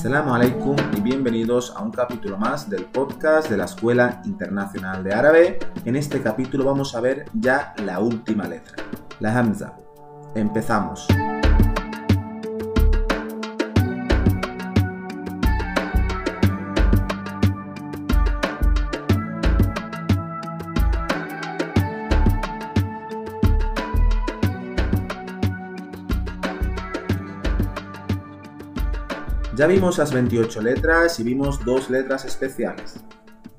Assalamu alaikum y bienvenidos a un capítulo más del podcast de la Escuela Internacional de Árabe. En este capítulo vamos a ver ya la última letra, la Hamza. Empezamos. Ya vimos las 28 letras y vimos dos letras especiales,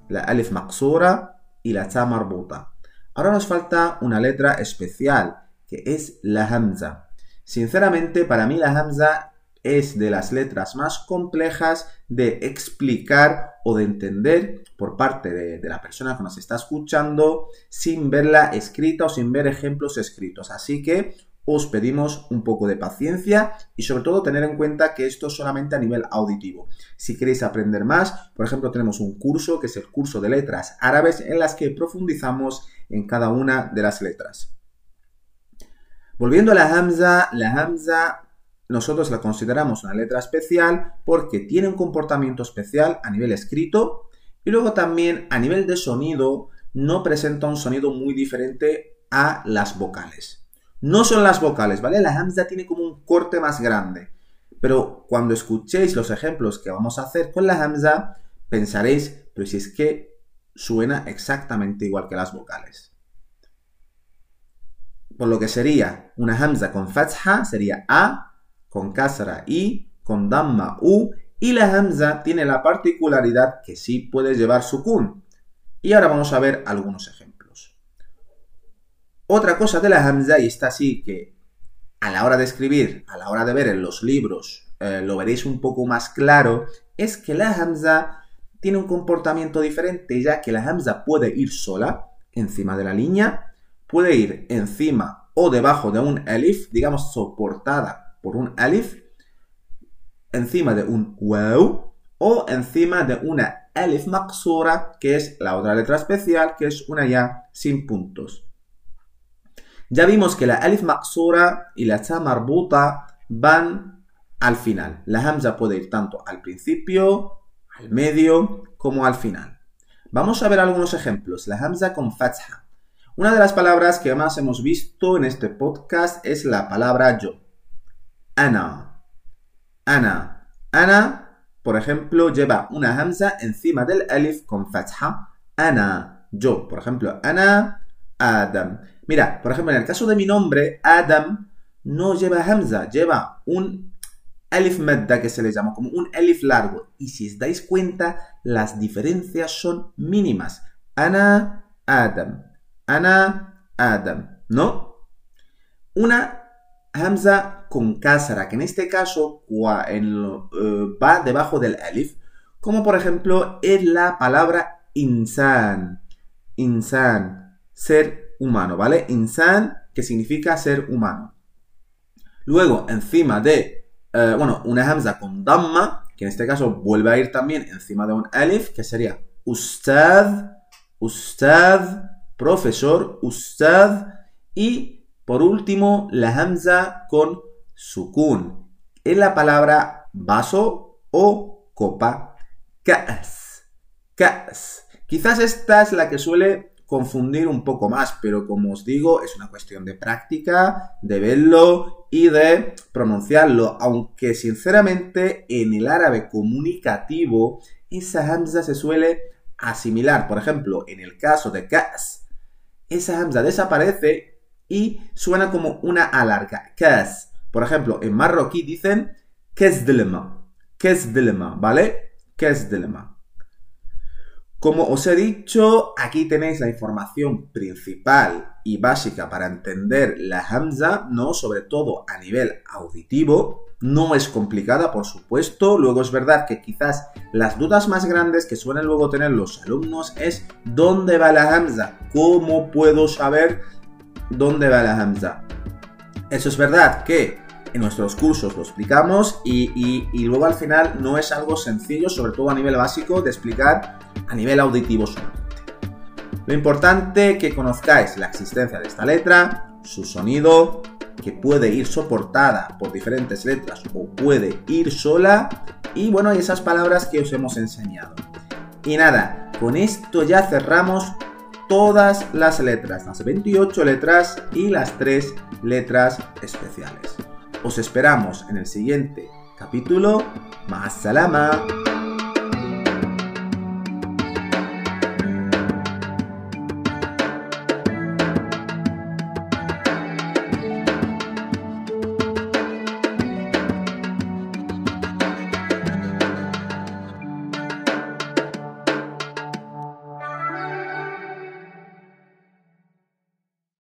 la alif maqsura y la ta marbuta. Ahora nos falta una letra especial, que es la hamza. Sinceramente, para mí la hamza es de las letras más complejas de explicar o de entender por parte de, de, la persona que nos está escuchando sin verla escrita o sin ver ejemplos escritos. Así que os pedimos un poco de paciencia y sobre todo tener en cuenta que esto es solamente a nivel auditivo. Si queréis aprender más, por ejemplo, tenemos un curso que es el curso de letras árabes en las que profundizamos en cada una de las letras. Volviendo a la Hamza, la Hamza nosotros la consideramos una letra especial porque tiene un comportamiento especial a nivel escrito y luego también a nivel de sonido no presenta un sonido muy diferente a las vocales. No son las vocales, ¿vale? La hamza tiene como un corte más grande. Pero cuando escuchéis los ejemplos que vamos a hacer con la hamza, pensaréis, pero si es que suena exactamente igual que las vocales. Por lo que sería una hamza con fatha sería a, con kasra i, con damma u, y la hamza tiene la particularidad que sí puede llevar sukun. Y ahora vamos a ver algunos ejemplos. Otra cosa de la Hamza, y está así que a la hora de escribir, a la hora de ver en los libros, eh, lo veréis un poco más claro, es que la Hamza tiene un comportamiento diferente, ya que la Hamza puede ir sola, encima de la línea, puede ir encima o debajo de un alif, digamos soportada por un alif, encima de un wow, o encima de una alif maqsura, que es la otra letra especial, que es una ya sin puntos. Ya vimos que la alif maqsura y la ta marbuta van al final. La hamza puede ir tanto al principio, al medio, como al final. Vamos a ver algunos ejemplos. La hamza con fatha. Una de las palabras que más hemos visto en este podcast es la palabra yo. Ana. Ana. Ana, por ejemplo, lleva una hamza encima del alif con fatha. Ana. Yo. Por ejemplo, ana Adam. Mira, por ejemplo, en el caso de mi nombre, Adam no lleva hamza, lleva un alif madda que se le llama, como un alif largo. Y si os dais cuenta, las diferencias son mínimas. Ana, Adam. Ana, Adam. ¿No? Una hamza con kasra, que en este caso eh, va debajo del alif, como por ejemplo en la palabra insan. Insan, ser humano, ¿vale? Insan, que significa ser humano. Luego, encima de, eh, bueno, una hamza con damma, que en este caso vuelve a ir también encima de un alif, que sería ustad, ustad, profesor, ustad, y por último, la hamza con sukun, en la palabra vaso o copa, kas, kas. Quizás esta es la que suele confundir un poco más, pero como os digo, es una cuestión de práctica, de verlo y de pronunciarlo, aunque sinceramente en el árabe comunicativo esa hamza se suele asimilar. Por ejemplo, en el caso de kas, esa hamza desaparece y suena como una alarga, kas. Por ejemplo, en marroquí dicen kesdelma, kesdelma, ¿vale? Kesdelma. Como os he dicho, aquí tenéis la información principal y básica para entender la Hamza, ¿no? Sobre todo a nivel auditivo. No es complicada, por supuesto. Luego es verdad que quizás las dudas más grandes que suelen luego tener los alumnos es ¿dónde va la Hamza? ¿Cómo puedo saber dónde va la Hamza? Eso es verdad que en nuestros cursos lo explicamos y, y luego al final no es algo sencillo, sobre todo a nivel básico, de explicar a nivel auditivo solamente. Lo importante que conozcáis la existencia de esta letra, su sonido, que puede ir soportada por diferentes letras o puede ir sola y bueno, esas palabras que os hemos enseñado. Y nada, con esto ya cerramos todas las letras, las 28 letras y las 3 letras especiales. Os esperamos en el siguiente capítulo. Más salama.